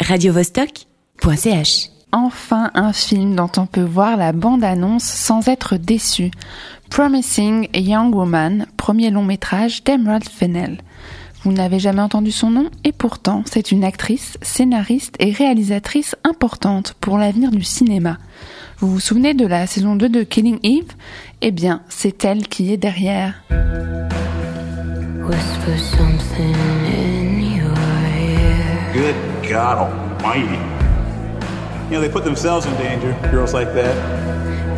radiovostok.ch. Enfin un film dont on peut voir la bande-annonce sans être déçu. Promising Young Woman, premier long métrage d'Emerald Fennell. Vous n'avez jamais entendu son nom et pourtant c'est une actrice, scénariste et réalisatrice importante pour l'avenir du cinéma. Vous vous souvenez de la saison 2 de Killing Eve? Eh bien, c'est elle qui est derrière. Whisper something in your ear. Good God Almighty. You know, they put themselves in danger, girls like that.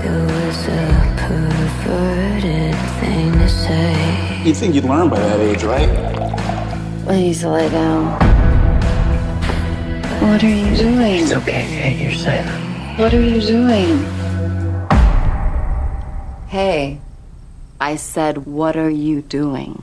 It was a perverted thing to say. You'd think you'd learn by that age, right? Please lay down. What are you doing? It's okay, okay, you're safe. What are you doing? Hey, I said, what are you doing?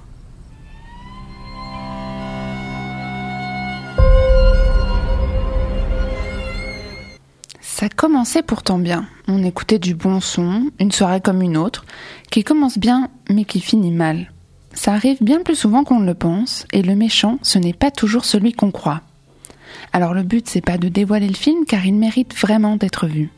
Commençait pourtant bien. On écoutait du bon son, une soirée comme une autre, qui commence bien mais qui finit mal. Ça arrive bien plus souvent qu'on ne le pense, et le méchant, ce n'est pas toujours celui qu'on croit. Alors le but, c'est pas de dévoiler le film, car il mérite vraiment d'être vu.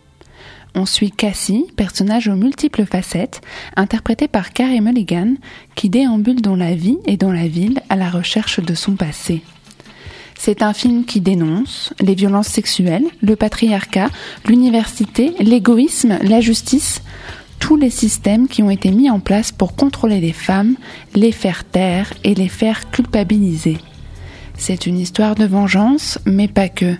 On suit Cassie, personnage aux multiples facettes, interprété par Carey Mulligan, qui déambule dans la vie et dans la ville à la recherche de son passé. C'est un film qui dénonce les violences sexuelles, le patriarcat, l'université, l'égoïsme, la justice, tous les systèmes qui ont été mis en place pour contrôler les femmes, les faire taire et les faire culpabiliser. C'est une histoire de vengeance, mais pas que.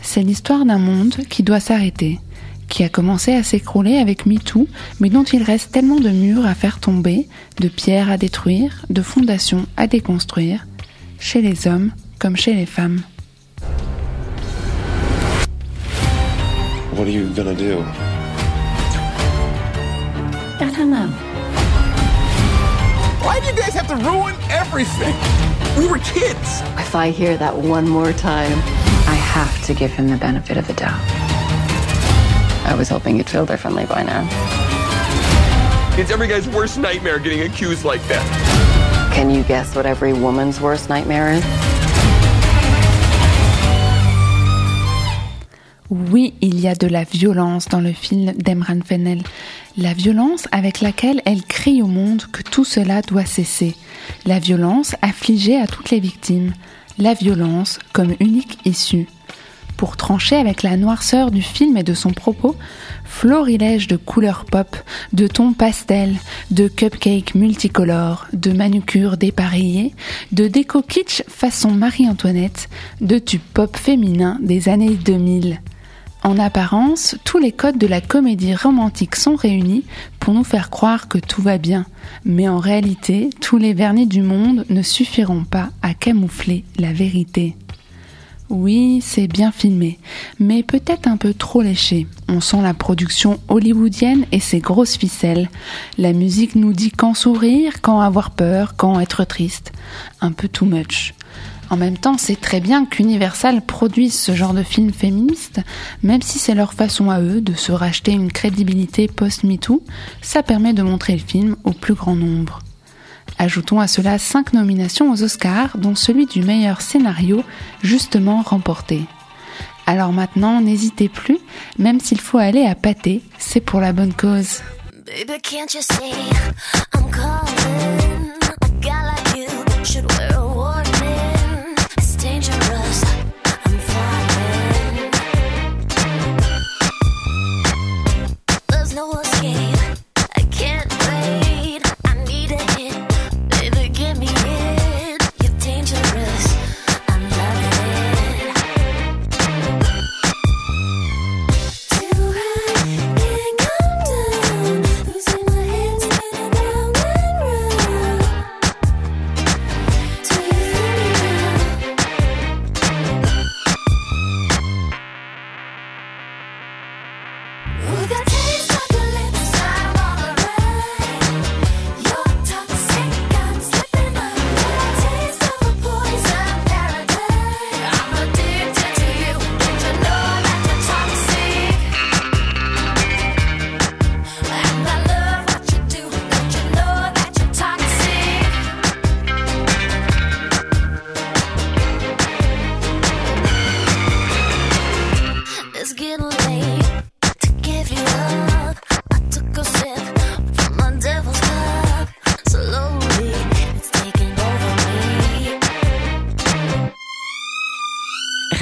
C'est l'histoire d'un monde qui doit s'arrêter, qui a commencé à s'écrouler avec MeToo, mais dont il reste tellement de murs à faire tomber, de pierres à détruire, de fondations à déconstruire, chez les hommes comme chez les femmes. What are you gonna do? I don't know. Why do you guys have to ruin everything? We were kids. If I hear that one more time, I have to give him the benefit of the doubt. I was hoping you'd feel differently by now. It's every guy's worst nightmare getting accused like that. Can you guess what every woman's worst nightmare is? Oui, il y a de la violence dans le film d'Emran Fennell. La violence avec laquelle elle crie au monde que tout cela doit cesser. La violence affligée à toutes les victimes. La violence comme unique issue. Pour trancher avec la noirceur du film et de son propos, florilège de couleurs pop, de tons pastels, de cupcakes multicolores, de manucures dépareillées, de déco kitsch façon Marie-Antoinette, de tubes pop féminins des années 2000. En apparence, tous les codes de la comédie romantique sont réunis pour nous faire croire que tout va bien. Mais en réalité, tous les vernis du monde ne suffiront pas à camoufler la vérité. Oui, c'est bien filmé, mais peut-être un peu trop léché. On sent la production hollywoodienne et ses grosses ficelles. La musique nous dit quand sourire, quand avoir peur, quand être triste. Un peu too much. En même temps, c'est très bien qu'Universal produise ce genre de film féministe, même si c'est leur façon à eux de se racheter une crédibilité post-MeToo, ça permet de montrer le film au plus grand nombre. Ajoutons à cela cinq nominations aux Oscars, dont celui du meilleur scénario, justement remporté. Alors maintenant, n'hésitez plus, même s'il faut aller à pâté, c'est pour la bonne cause.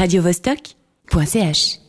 radiovostok.ch